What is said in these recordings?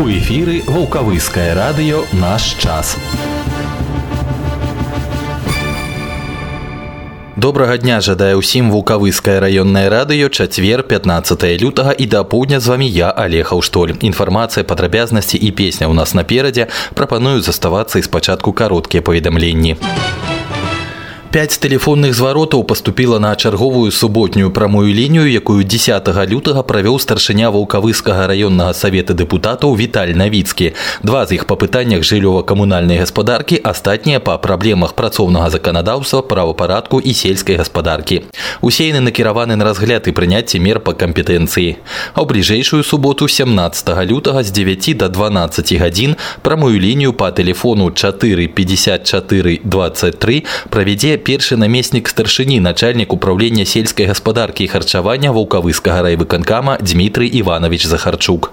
У эфіры вулкавыскае радыё наш час. Добрага дня жадае ўсім вулкавыскае раённае радыё чацвер 15 лютага і да поўдня з вамі я алег Аўштоль. Інфармацыя падрабязнасці і песня ў нас наперадзе прапаную заставацца і спачатку кароткія паведамленні. Пяць тэлефонных зваротаў паступіла на чарговую суботнюю прамую лінію, якую 10 лютага правёў старшыня вулкавыскага раённага савета дэпутатаў Віталь Навіцкі. Два з іх па пытаннях жыллёва-камунальнай гаспадаркі, астатнія па праблемах працоўнага заканадаўства, правапарадку і сельскай гаспадаркі. Усе яны накіраваны на разгляд і прыняцце мер па кампетэнцыі. А ў бліжэйшую суботу 17 лютага з 9 до 12 гадзін прамую лінію па тэлефону 4 54 23 правядзе першы намеснік старшыні начальнік управлення сельскай гаспадаркі і харчавання вулкавыскага райвыканкама Дмітрый Іванович Захарчук.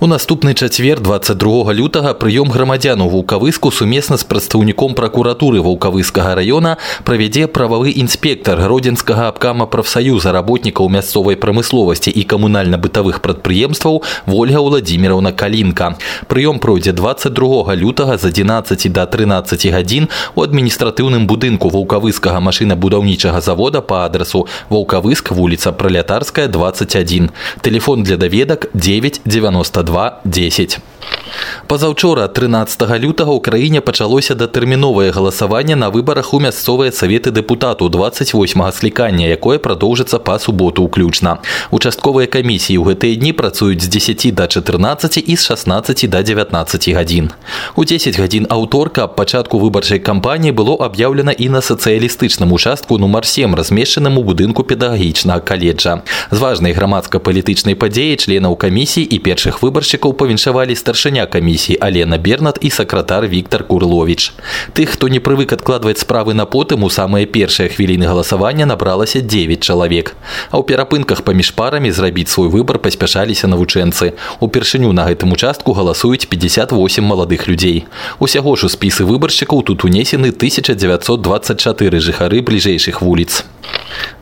У наступны чацвер 22 лютага прыём грамадзян у вулкавыску сумесна з прадстаўніком пракуратуры вулкавыскага раёна правядзе прававы інспектар гродзенскага абкама прафсаюза работнікаў мясцовай прамысловасці і камунальна-бытавых прадпрыемстваў Вольга Владимировна Калінка. Прыём пройдзе 22 лютага з 11 до 13 гадзін у адміністратыўным будынку вулкавыскага машынабудаўнічага завода па адрасу Вулкавыск вуліца пралятарская 21. Телефон для даведак 992 2.10. Пазаўчора 13 лютага ў краіне пачалося датэрміновае галасаванне на выбарах у мясцовыя саветы дэпутату 28 склікання, якое прадоўжыцца па суботу ўключна. Участковыя камісіі ў гэтыя дні працуюць з 10 до 14 і з 16 до 19 гадзін. У 10 гадзін аўторка аб пачатку выбарчай кампаніі было аб'яўлена і на сацыялістычным участку нумар 7 размешчаным у будынку педагагічнага каледжа. З важнай грамадска-палітычнай падзеі членаў камісій і першых выбаршчыкаў павіншавалі старшыня камісіі Алена Бернат і сакратар Віктор Курлович. Тых, хто не прывык адкладваць справы на потым у самыя першыя хвіліны галасавання набралася 9 чалавек. А ў перапынках паміж парамі зрабіць свой выбар паспяшаліся навучэнцы. Упершыню на гэтым участку галасуюць 58 маладых людзей. Усяго ж у спісы выбаршчыкаў тут унесены 1924 жыхары бліжэйшых вуліц.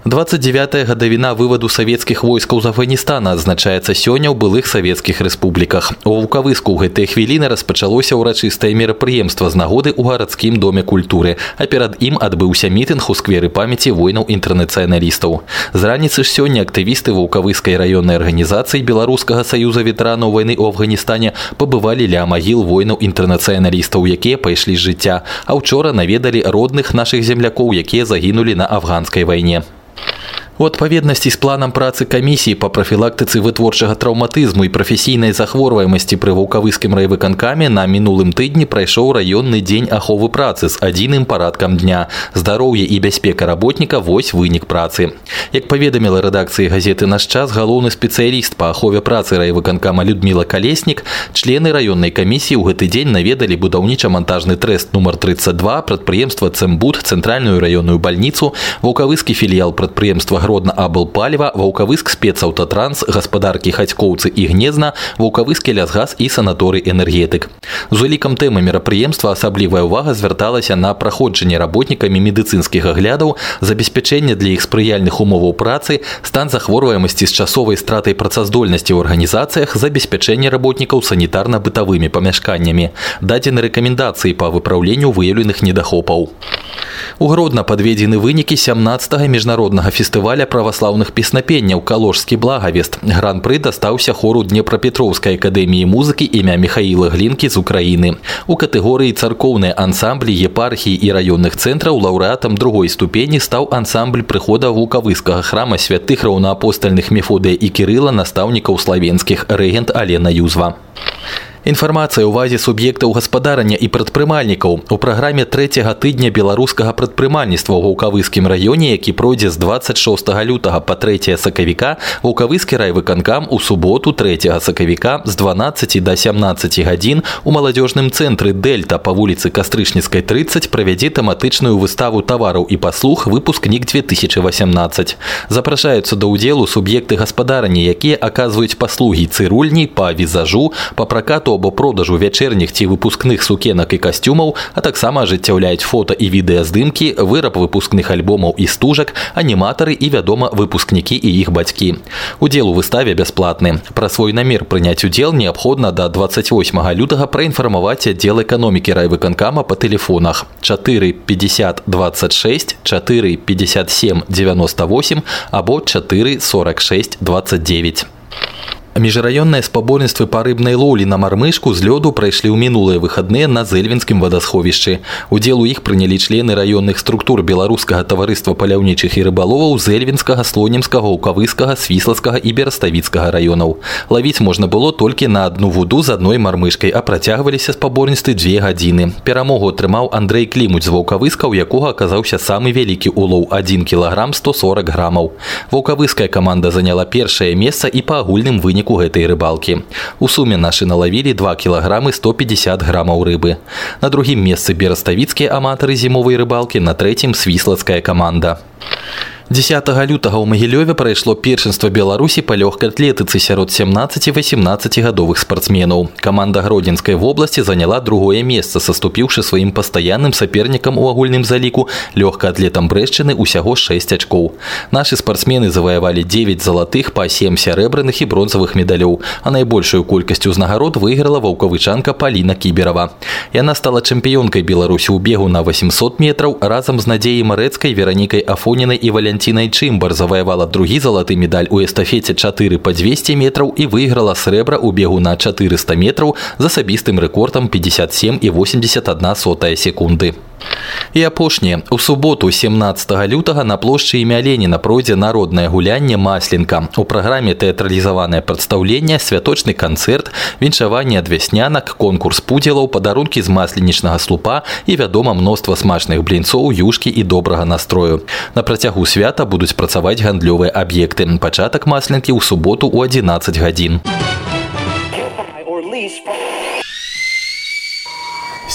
29 гадавіна вываду савецкіх войскаў з Афганістана адзначаецца сёння ў былых савецкіх рэспубліках. У вулкавыску ў гэтыя хвіліны распачалося ўрачыстае мерапрыемства з нагоды ў гарадскім доме культуры, а перад ім адбыўся мітынг у скверы памяці воінаў інтэрнацыяналістаў. З раніцы ж сёння актывісты вулкавыскай раённай арганізацыі беларускага саюза ветэранаў вайны ў Афганістане пабывалі ля магіл воінаў інтэрнацыяналістаў, якія пайшлі з жыцця, а ўчора наведалі родных нашых землякоў, якія загінулі на афганскай вайне. У адпаведнасці з планам працы камісіі па прафілактыцы вытворчага траўматызму і прафесійнай захворваемасці пры вулкавыскім райвыканкаме на мінулым тыдні прайшоў раённы дзень аховы працы з адзіным парадкам дня. Здароўе і бяспека работніка вось вынік працы. Як паведаміла рэдакцыі газеты наш час галоўны спецыяліст па ахове працы райвыканкама Людміла Калеснік, члены раённай камісіі ў гэты дзень наведалі будаўніча-монтажны трэст нумар 32 прадпрыемства Цэмбуд, цэнтральную раённую бальніцу, вулкавыскі філіял прадпрыемства агродна абыл паліва ваўкавыск спецаўтатранс гаспадаркі хацькоўцы і гнезна вулкавыскі лясгаз і санаторый энергетык. З улікам тэмы мерапрыемства асаблівая ўвага звярталася на праходжанне работнікамі медыцынскіх аглядаў забеспячэнне для іх спрыяльных умоваў працы стан захворваемасці з часовай стратай працаздольнасці ў арганізацыях забеспячэнне работнікаў санітарна-бытавымі памяшканнямі. Дадзены рэкамендацыі па выпраўленню выяўленых недахопаў у гродна падведзены вынікі 17 міжнароднага фестываля фестываля праваслаўных песнапенняў каложскі благавест гран-пры дастаўся хору днепрапетроўскай акадэміі музыкі імя михаила глінкі з украіны у катэгорыі царкоўныя ансамблі епархіі і раённых цэнтраў лаўрэатам другой ступені стаў ансамбль прыхода вулкавыскага храма святых раўнаапостальных мефодыя і кірыла настаўнікаў славенскіх рэгент алена юзва Інфармацыя ў вазе суб'ектаў гаспадарання і прадпрымальнікаў у праграме трэцяга тыдня беларускага прадпрымальніцтва ў гаўкавыскім раёне, які пройдзе з 26 лютага па 3 сакавіка, вулкавыскі райвыканкам у суботу 3 сакавіка з 12 до 17 гадзін у маладзёжным цэнтры Дельта па вуліцы кастрычніцкай 30 правядзе тэматычную выставу тавараў і паслуг выпускнік 2018. Запрашаюцца да ўдзелу суб'екты гаспадарання, якія аказваюць паслугі цырульні па візажу, па пракату ремонту або продажу вячэрніх ці выпускных сукенак і касцюмаў, а таксама ажыццяўляюць фота і відэаздымкі, выраб выпускных альбомаў і стужак, аніматары і, вядома, выпускнікі і іх бацькі. Удзел у выставе бясплатны. Пра свой намер прыняць удзел неабходна да 28 лютага праінфармаваць аддзел эканомікі райвыканкама па тэлефонах 4 50 26 4 57 98 або 4 46 29. Міжраённыя спаборніцтвы па рыбнай лоўлі на мармышку з лёду прайшлі ў мінулыя выхадныя на зэльвінскім вадасховішчы. Удзел у іх прынялі члены раённых структур беларускага таварыства паляўнічых і рыбаловаў зэльвінскага, слонімскага, укавыскага, свіслацкага і бераставіцкага раёнаў. Лавіць можна было толькі на адну вуду з адной мармышкай, а працягваліся спаборніцтвы дзве гадзіны. Перамогу атрымаў Андрэй Клімуць з ваўкавыска, у якога аказаўся самы вялікі улоў 1 кілаграм 140 грамаў. Ваўкавыская каманда заняла першае месца і па агульным выніку выніку гэтай рыбалкі. У суме нашы налавілі 2 кілаграмы 150 грамаў рыбы. На другім месцы бераставіцкія аматары зімовай рыбалкі, на трэцім свіслацкая каманда. 10 лютага ў магілёве прайшло першынства беларусі па лёгкай атлетыцы сярод 17-18 гадовых спартсменаў каманда гродзенскай вобласці заняла другое месца саступіўшы сваім пастаянным сапернікам у агульным заліку лёгкаатлетам брэшчыны ўсяго 6 ачкоў нашы спартсмены заваявалі 9 залатых па 7 сярэбраных і бронзавых медалёў а найбольшую колькасць узнагарод выйграла ваўкавычанка паліна кіберова яна стала чэмпіёнкай беларусі ў бегу на 800 метраў разам з надзеяй марэцкай веранікай афонінай і валянці Валентина Чымбар заваявала другі залаты медаль у эстафеце 4 па 200 метраў і выйграла срэбра ў бегу на 400 метраў з асабістым рэкордам 57 і 81 сотая секунды. І апошняе у суботу 17 лютага на плошчы імя Леніна пройдзе народнае гулянне масленка. У праграме тэатралізаванае прадстаўленне, святочны канцэрт, віншаванне ад вяснянак, конкурс пудзелаў, падарункі з масленічнага слупа і вядома мноства смачных блінцоў, юшкі і добрага настрою. На працягу свята будуць працаваць гандлёвыя аб'екты. Пачатак масленкі ў суботу ў 11 гадзін.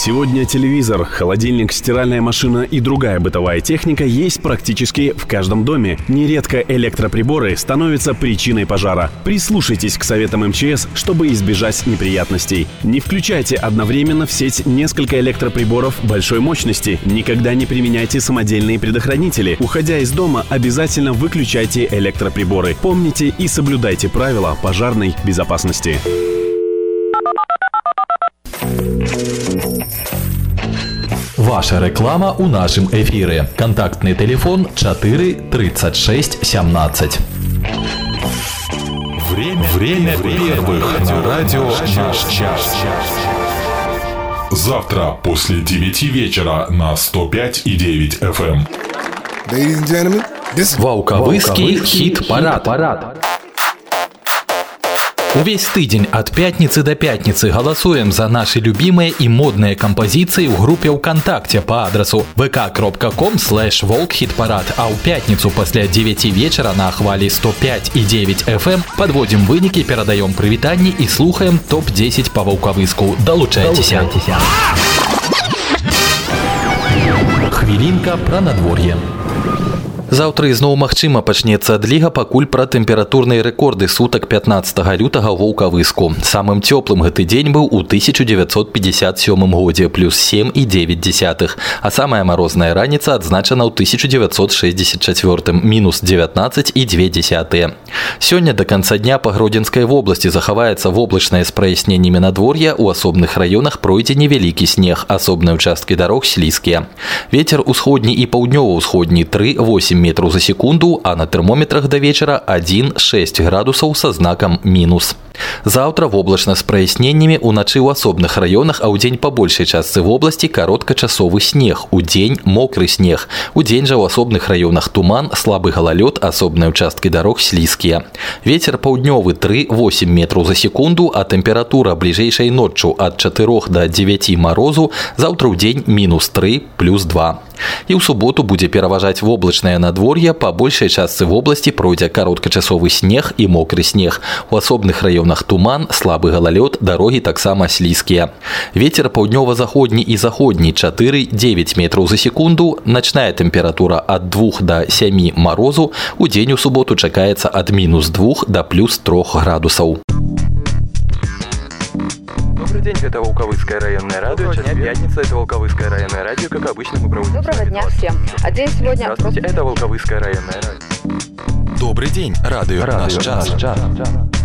Сегодня телевизор, холодильник, стиральная машина и другая бытовая техника есть практически в каждом доме. Нередко электроприборы становятся причиной пожара. Прислушайтесь к советам МЧС, чтобы избежать неприятностей. Не включайте одновременно в сеть несколько электроприборов большой мощности. Никогда не применяйте самодельные предохранители. Уходя из дома, обязательно выключайте электроприборы. Помните и соблюдайте правила пожарной безопасности. Ваша реклама у нашым эфіры. Кантактны телефон 4 36 17. Время, Время первых на радио «Наш час». Завтра после 9 вечера на 105,9 FM. Ladies and gentlemen, this Ваўкавыскі хіт-парад. парад. Увесь тыдзень ад пятніцы да пятніцы галасуем за нашы любімыя і модныя кампазіцыі ў групе ўКтакце па адрасу vk.com волк хит-парад а ў пятніцу пасля 9 вечара на ахвалі 105 і 9 FM подводзім вынікі перадаём прывітанні і слухаем топ-10 па ваўкавыску далучайцеся хвілінка пра надвор'е Заўтра ізноў магчыма пачнецца адліга пакуль пра тэмпературныя рэкорды сутак 15 лютага воўкавыску. Самым цёплым гэты дзень быў у 1957 годзе плюс 7 і 9 десятых, а самая марозная раніца адзначана ў 1964 мінус 19 і 2 десятыя. Сёння да канца дня па гродзенскай вобласці захаваецца воблачнае з праясненнямі надвор'я у асобных раёнах пройдзе невялікі снег, асобныя участкі дарог слізкія. Вецер усходні і паўднёва-ўсходні 3-8 8 метров за секунду, а на термометрах до вечера 1-6 градусов со знаком минус. Завтра воблачна з праясненнямі уначы ў асобных раёнах, а ў дзень па большай частцы вобласці кароткачасовы снег, у дзень мокры снег. У дзень жа ў асобных раёнах туман, слабы галалёд, асобныя ўчасткі дарог слізкія. Вецер паўднёвы 3-8 метраў за секунду, а тэмпература бліжэйшай ноччу ад 4 до 9 марозу, заўтра ў дзень мінус 3 плюс 2. І ў суботу будзе пераважаць воблачнае надвор'е, па большай частцы вобласці пройдзе кароткачасовы снег і мокры снег. У асобных раёнах раёнах туман, слабы галалёд, дарогі таксама слізкія. Вецер паўднёва-заходні і заходні 4-9 метраў за секунду, начная тэмпература ад 2 до 7 марозу, у дзень у суботу чакаецца ад мінус 2 до плюс 3 градусаў. День, это Волковыцкое районное радио. Сейчас пятница, это Волковыцкое районное радио. Как обычно, мы проводим... Доброго дня всем. А день сегодня... Здравствуйте, это Волковыцкое районное радио. Добрый день, радио, радио наш час. час. час.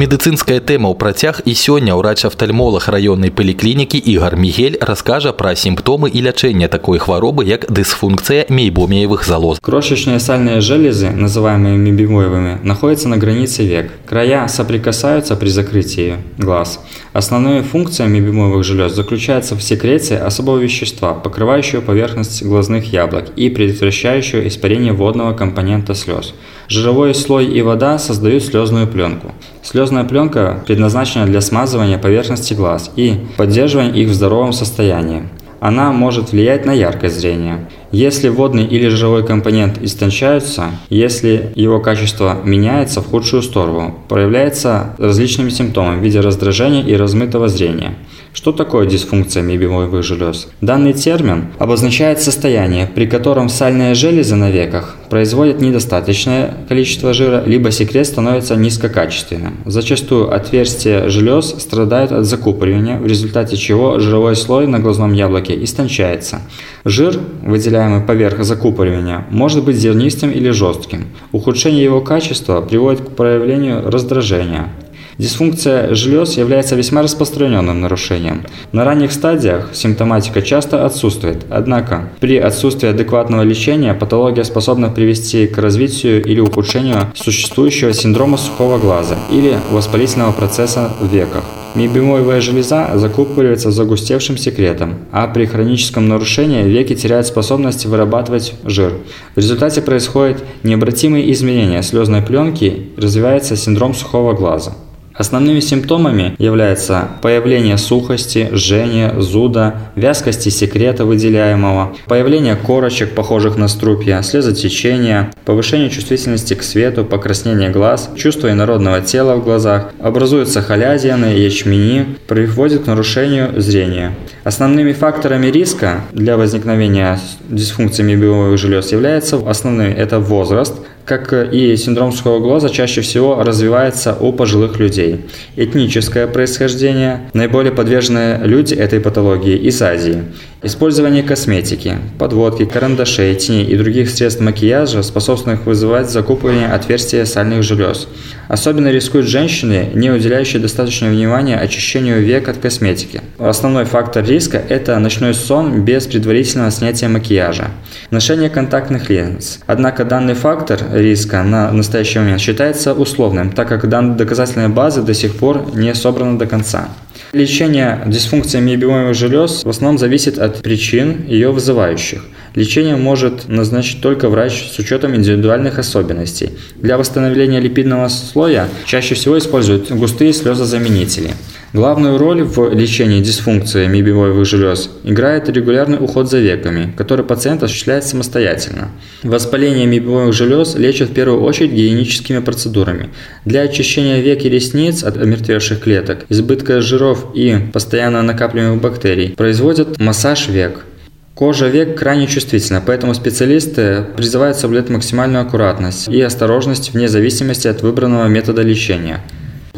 Медыцынская тэма ў працяг і сёння ўрач-афтальмолог раённай паліклінікі Ігар Мігель раскажа пра сімптомы і лячэнне такой хваробы, як дысфункция мейбомеевых залоз. Крошечные сальные железы, называемые мебимоевыми, находятся на границе век. Края соприкасаются при закрытии глаз. Основная функция мебимоевых желез заключается в секреции особого вещества, покрывающего поверхность глазных яблок и предотвращающего испарение водного компонента слез. Жировой слой и вода создают слезную пленку. Слезная пленка предназначена для смазывания поверхности глаз и поддерживания их в здоровом состоянии. Она может влиять на яркость зрения. Если водный или жировой компонент истончаются, если его качество меняется в худшую сторону, проявляется различными симптомами в виде раздражения и размытого зрения. Что такое дисфункция мебелевых желез? Данный термин обозначает состояние, при котором сальные железы на веках производят недостаточное количество жира, либо секрет становится низкокачественным. Зачастую отверстия желез страдают от закупоривания, в результате чего жировой слой на глазном яблоке истончается. Жир, выделяемый поверх закупоривания, может быть зернистым или жестким. Ухудшение его качества приводит к проявлению раздражения, Дисфункция желез является весьма распространенным нарушением. На ранних стадиях симптоматика часто отсутствует, однако при отсутствии адекватного лечения патология способна привести к развитию или ухудшению существующего синдрома сухого глаза или воспалительного процесса в веках. Мебимоевая железа закупоривается загустевшим секретом, а при хроническом нарушении веки теряют способность вырабатывать жир. В результате происходят необратимые изменения слезной пленки, развивается синдром сухого глаза. Основными симптомами являются появление сухости, жжения, зуда, вязкости секрета выделяемого, появление корочек, похожих на струпья, слезотечение, повышение чувствительности к свету, покраснение глаз, чувство инородного тела в глазах, образуются халязины, ячмени, приводит к нарушению зрения. Основными факторами риска для возникновения дисфункции мебелевых желез являются основные – это возраст, как и синдром сухого глаза, чаще всего развивается у пожилых людей. Этническое происхождение. Наиболее подверженные люди этой патологии из Азии. Использование косметики, подводки, карандашей, теней и других средств макияжа, способных вызывать закупывание отверстия сальных желез. Особенно рискуют женщины, не уделяющие достаточного внимания очищению век от косметики. Основной фактор риска – это ночной сон без предварительного снятия макияжа. Ношение контактных линз. Однако данный фактор риска на настоящий момент считается условным, так как данная доказательная база до сих пор не собрана до конца. Лечение дисфункции миобиомовых желез в основном зависит от причин ее вызывающих. Лечение может назначить только врач с учетом индивидуальных особенностей. Для восстановления липидного слоя чаще всего используют густые слезозаменители. Главную роль в лечении дисфункции мебиевых желез играет регулярный уход за веками, который пациент осуществляет самостоятельно. Воспаление мебиевых желез лечат в первую очередь гигиеническими процедурами. Для очищения век и ресниц от омертвевших клеток, избытка жиров и постоянно накапливаемых бактерий производят массаж век. Кожа век крайне чувствительна, поэтому специалисты призывают соблюдать максимальную аккуратность и осторожность вне зависимости от выбранного метода лечения.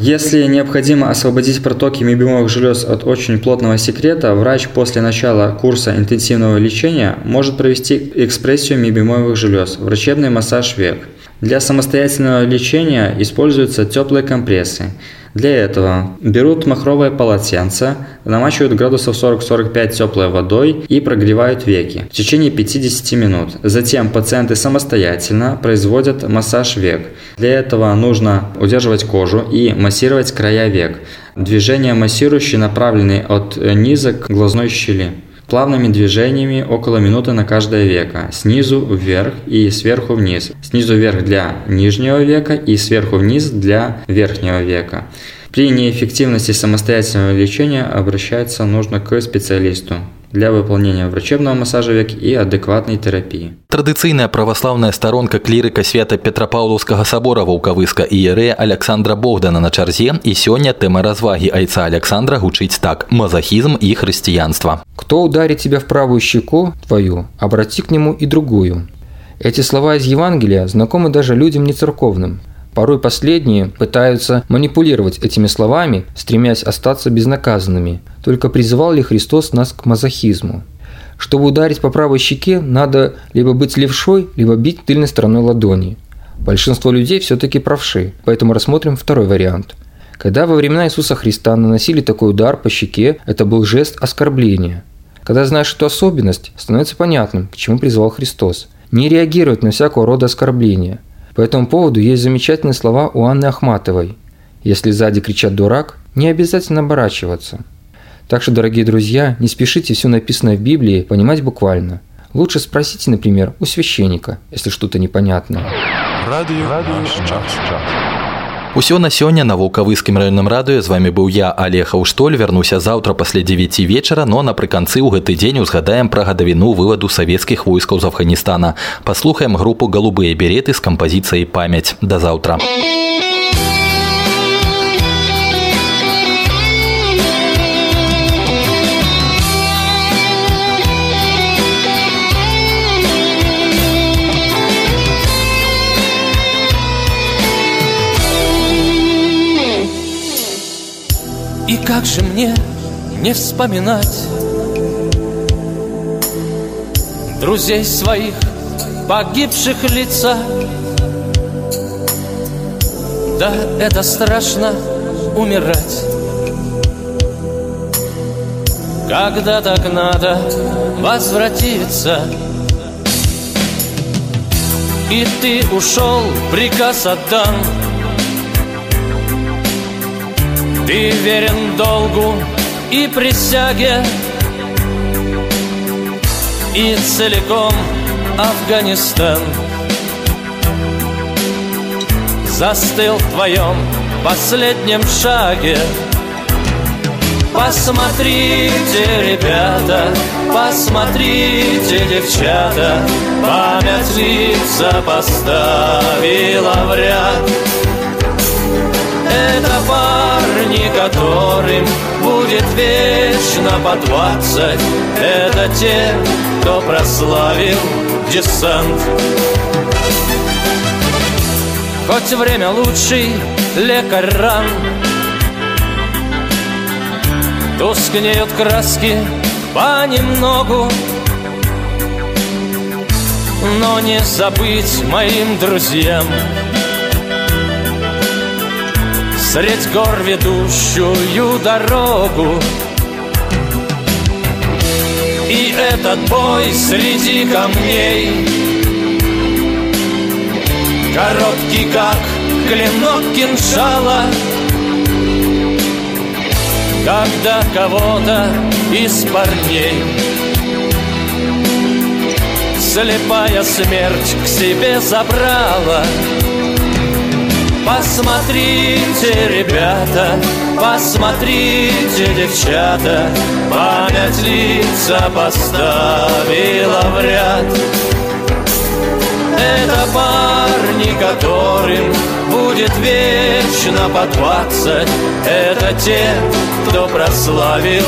Если необходимо освободить протоки мебимовых желез от очень плотного секрета, врач после начала курса интенсивного лечения может провести экспрессию мебимовых желез, врачебный массаж век. Для самостоятельного лечения используются теплые компрессы. Для этого берут махровое полотенце, намачивают градусов 40-45 теплой водой и прогревают веки в течение 50 минут. Затем пациенты самостоятельно производят массаж век. Для этого нужно удерживать кожу и массировать края век. Движения массирующие направлены от низа к глазной щели плавными движениями около минуты на каждое веко, снизу вверх и сверху вниз. Снизу вверх для нижнего века и сверху вниз для верхнего века. При неэффективности самостоятельного лечения обращаться нужно к специалисту для выполнения врачебного массажа век и адекватной терапии. Традыцыйная праваслаўная старонка клірыка свята петрапаўлаўскага сабора ваўкавыска іерэя Александра Богдана на чарзе і сёння тэма развагі айца Александра гучыць так мазахізм и христианство. Кто ударит тебя в правую щеку твою, обрати к нему и другую. Эти слова из Евангелия знакомы даже людям нецерковным. Порой последние пытаются манипулировать этими словами, стремясь остаться безнаказанными. Только призывал ли Христос нас к мазохизму? Чтобы ударить по правой щеке, надо либо быть левшой, либо бить тыльной стороной ладони. Большинство людей все-таки правши, поэтому рассмотрим второй вариант. Когда во времена Иисуса Христа наносили такой удар по щеке, это был жест оскорбления. Когда знаешь эту особенность, становится понятным, к чему призвал Христос. Не реагировать на всякого рода оскорбления. По этому поводу есть замечательные слова у Анны Ахматовой. Если сзади кричат «дурак», не обязательно оборачиваться. Так что, дорогие друзья, не спешите все написанное в Библии понимать буквально. Лучше спросите, например, у священника, если что-то непонятно. Радыё наш час. Усё на сёння на вулкавыскім раённым радыё з вами быў я Олег Аўштоль вярнуся заўтра пасля 9 вечара но напрыканцы ў гэты дзень узгадаем пра гадавіну вываду савецкіх войскаў з Афганістана паслухаем групу галубыя береты з кампазіцыяй памяць да заўтра. И как же мне не вспоминать Друзей своих, погибших лица? Да, это страшно умирать. Когда так надо возвратиться? И ты ушел, приказ отдан Ты верен долгу и присяге. И целиком Афганистан. Застыл в твоем последнем шаге. Посмотрите, ребята, посмотрите, девчата. Память лица поставила в ряд Это парни, которым будет вечно по двадцать. Это те, кто прославил десант. Хоть время лучший лекарь ран. Тускнеют краски понемногу. Но не забыть моим друзьям Средь гор ведущую дорогу. И этот бой среди камней. Короткий, как клинок кинжала. Когда кого-то из парней. Слепая смерть к себе забрала Посмотрите, ребята, посмотрите, девчата. Память лица поставила в ряд. Это парни, которым будет вечно по двадцать. Это те, кто прославил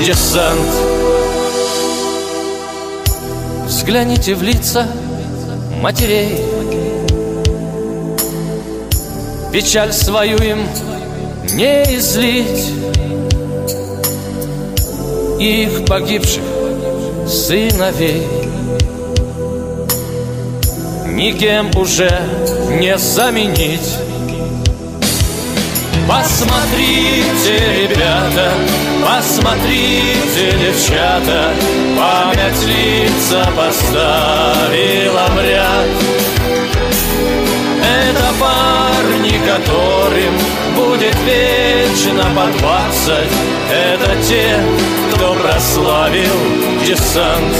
десант. Взгляните в лица матерей Печаль свою им не излить. Их погибших сыновей Никем уже не заменить. Посмотрите, ребята, посмотрите, девчата Память лица поставила в ряд. Это парни, которым будет вечно по двадцать. Это те, кто прославил десант